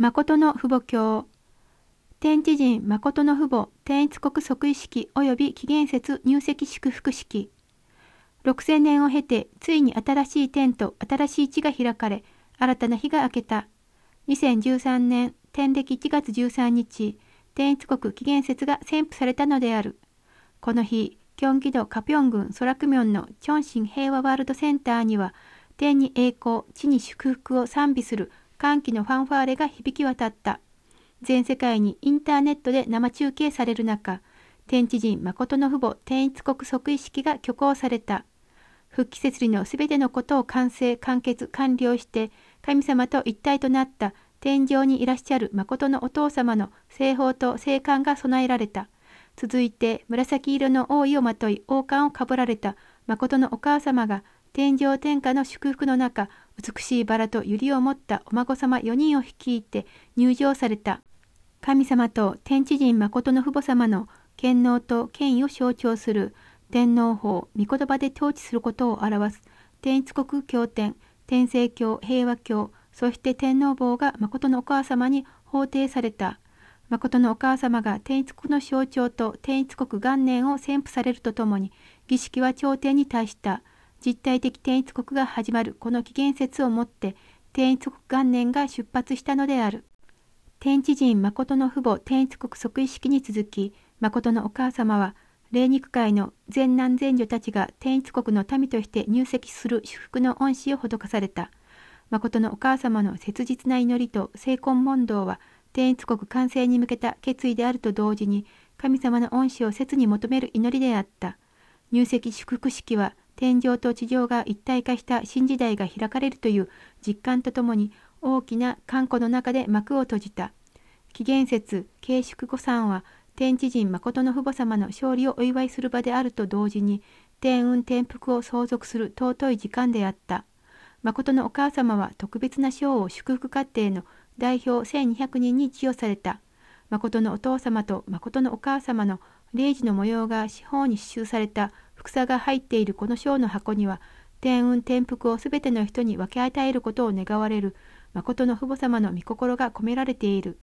誠の父母教。天地人誠の父母。天一国即位式。及び紀元節。入籍祝福式。6000年を経てついに新しい天と新しい地が開かれ新たな日が明けた。2013年天暦1月13日天一国紀元節が宣布されたのである。この日キョンギドカピョン郡ソラクミョンのチョンシン平和ワールドセンターには天に栄光、地に祝福を賛美する歓喜のファンファーレが響き渡った。全世界にインターネットで生中継される中、天地人誠の父母天一国即位式が挙行された。復帰設理のすべてのことを完成、完結、完了して、神様と一体となった天上にいらっしゃる誠のお父様の聖宝と聖冠が備えられた。続いて紫色の王位をまとい王冠をかぶられた誠のお母様が天上天下の祝福の中美しいバラと百合を持ったお孫様4人を率いて入場された。神様と天地人誠の父母様の権能と権威を象徴する天皇法御言葉で統治することを表す天一国経典天聖教平和教そして天皇坊が誠のお母様に法定された。誠のお母様が天一国の象徴と天一国元年を宣布されるとともに、儀式は朝廷に対した。実体的天一国が始まるこの紀元節をもって、天一国元年が出発したのである。天地人誠の父母天一国即位式に続き、誠のお母様は、霊肉界の全男全女たちが天一国の民として入籍する祝福の恩師を施された。誠のお母様の切実な祈りと聖婚問答は、天一国完成に向けた決意であると同時に神様の恩師を切に求める祈りであった。入籍祝福式は天上と地上が一体化した新時代が開かれるという実感とともに大きな観光の中で幕を閉じた。紀元節慶祝御参は天地人誠の父母様の勝利をお祝いする場であると同時に天運天福を相続する尊い時間であった。誠のお母様は特別な賞を祝福家庭の代表1200人に授与された。誠のお父様と誠のお母様の霊児の模様が四方に刺繍されたふくさが入っているこの章の箱には、天運天福をすべての人に分け与えることを願われる誠の父母様の御心が込められている。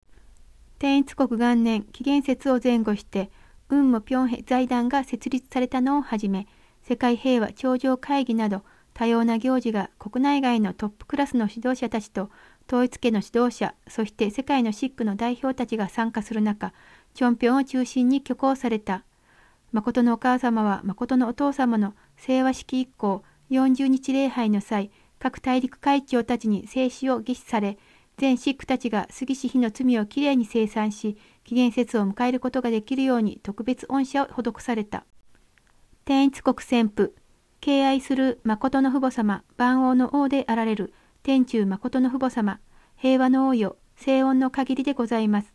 天一国元年紀元節を前後して、雲母平平財団が設立されたのをはじめ、世界平和頂上会議など多様な行事が国内外のトップクラスの指導者たちと統一家の指導者、そして世界のシックの代表たちが参加する中、チョンピョンを中心に挙行された。誠のお母様は誠のお父様の清和式以降40日礼拝の際、各大陸会長たちに聖子を儀式され、全シックたちが杉氏妃の罪をきれいに清算し、紀元節を迎えることができるように特別恩赦を施された。天一国旋風、敬愛する誠の父母様、万王の王であられる天中誠の父母様、平和の王よ、静音の限りでございます。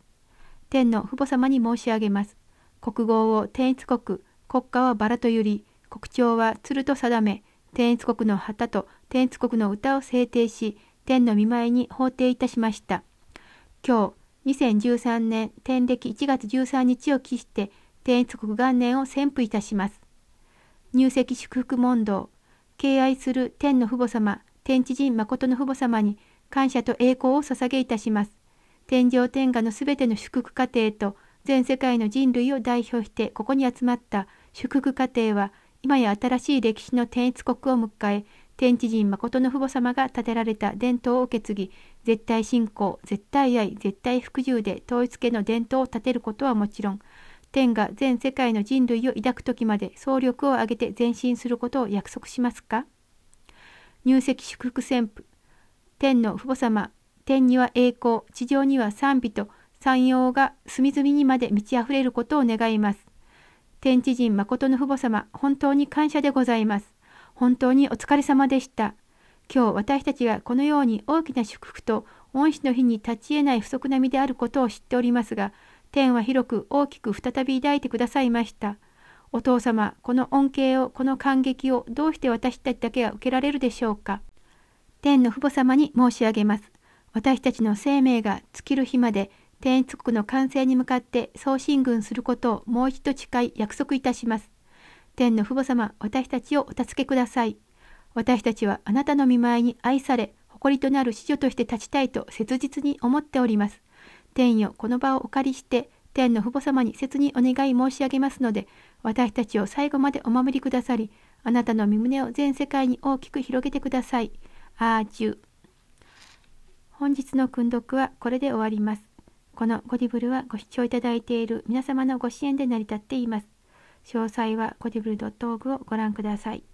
天の父母様に申し上げます。国号を天一国、国家はバラとゆり、国鳥は鶴と定め、天一国の旗と天一国の歌を制定し、天の見舞いに法定いたしました。今日、2013年天暦1月13日を期して、天一国元年を宣布いたします。入籍祝福問答、敬愛する天の父母様、天地人誠の父母様に感謝と栄光を捧げいたします。天上天下のすべての祝福家庭と全世界の人類を代表してここに集まった祝福家庭は今や新しい歴史の天一国を迎え天地人誠の父母様が建てられた伝統を受け継ぎ絶対信仰絶対愛絶対服従で統一家の伝統を立てることはもちろん天が全世界の人類を抱く時まで総力を挙げて前進することを約束しますか？入籍祝福旋風天の父母様天には栄光地上には賛美と山陽が隅々にまで満ち溢れることを願います天地人誠の父母様本当に感謝でございます本当にお疲れ様でした今日私たちがこのように大きな祝福と恩師の日に立ち得ない不足な身であることを知っておりますが天は広く大きく再び抱いてくださいましたお父様、この恩恵を、この感激をどうして私たちだけが受けられるでしょうか。天の父母様に申し上げます。私たちの生命が尽きる日まで、天一国の完成に向かって送信軍することをもう一度誓い約束いたします。天の父母様、私たちをお助けください。私たちはあなたの見舞いに愛され、誇りとなる子女として立ちたいと切実に思っております。天よ、この場をお借りして、天の父母様に切にお願い申し上げますので、私たちを最後までお守りくださり、あなたの身胸を全世界に大きく広げてください。アージュ。本日の訓読はこれで終わります。このゴディブルはご視聴いただいている皆様のご支援で成り立っています。詳細はゴディブル .org をご覧ください。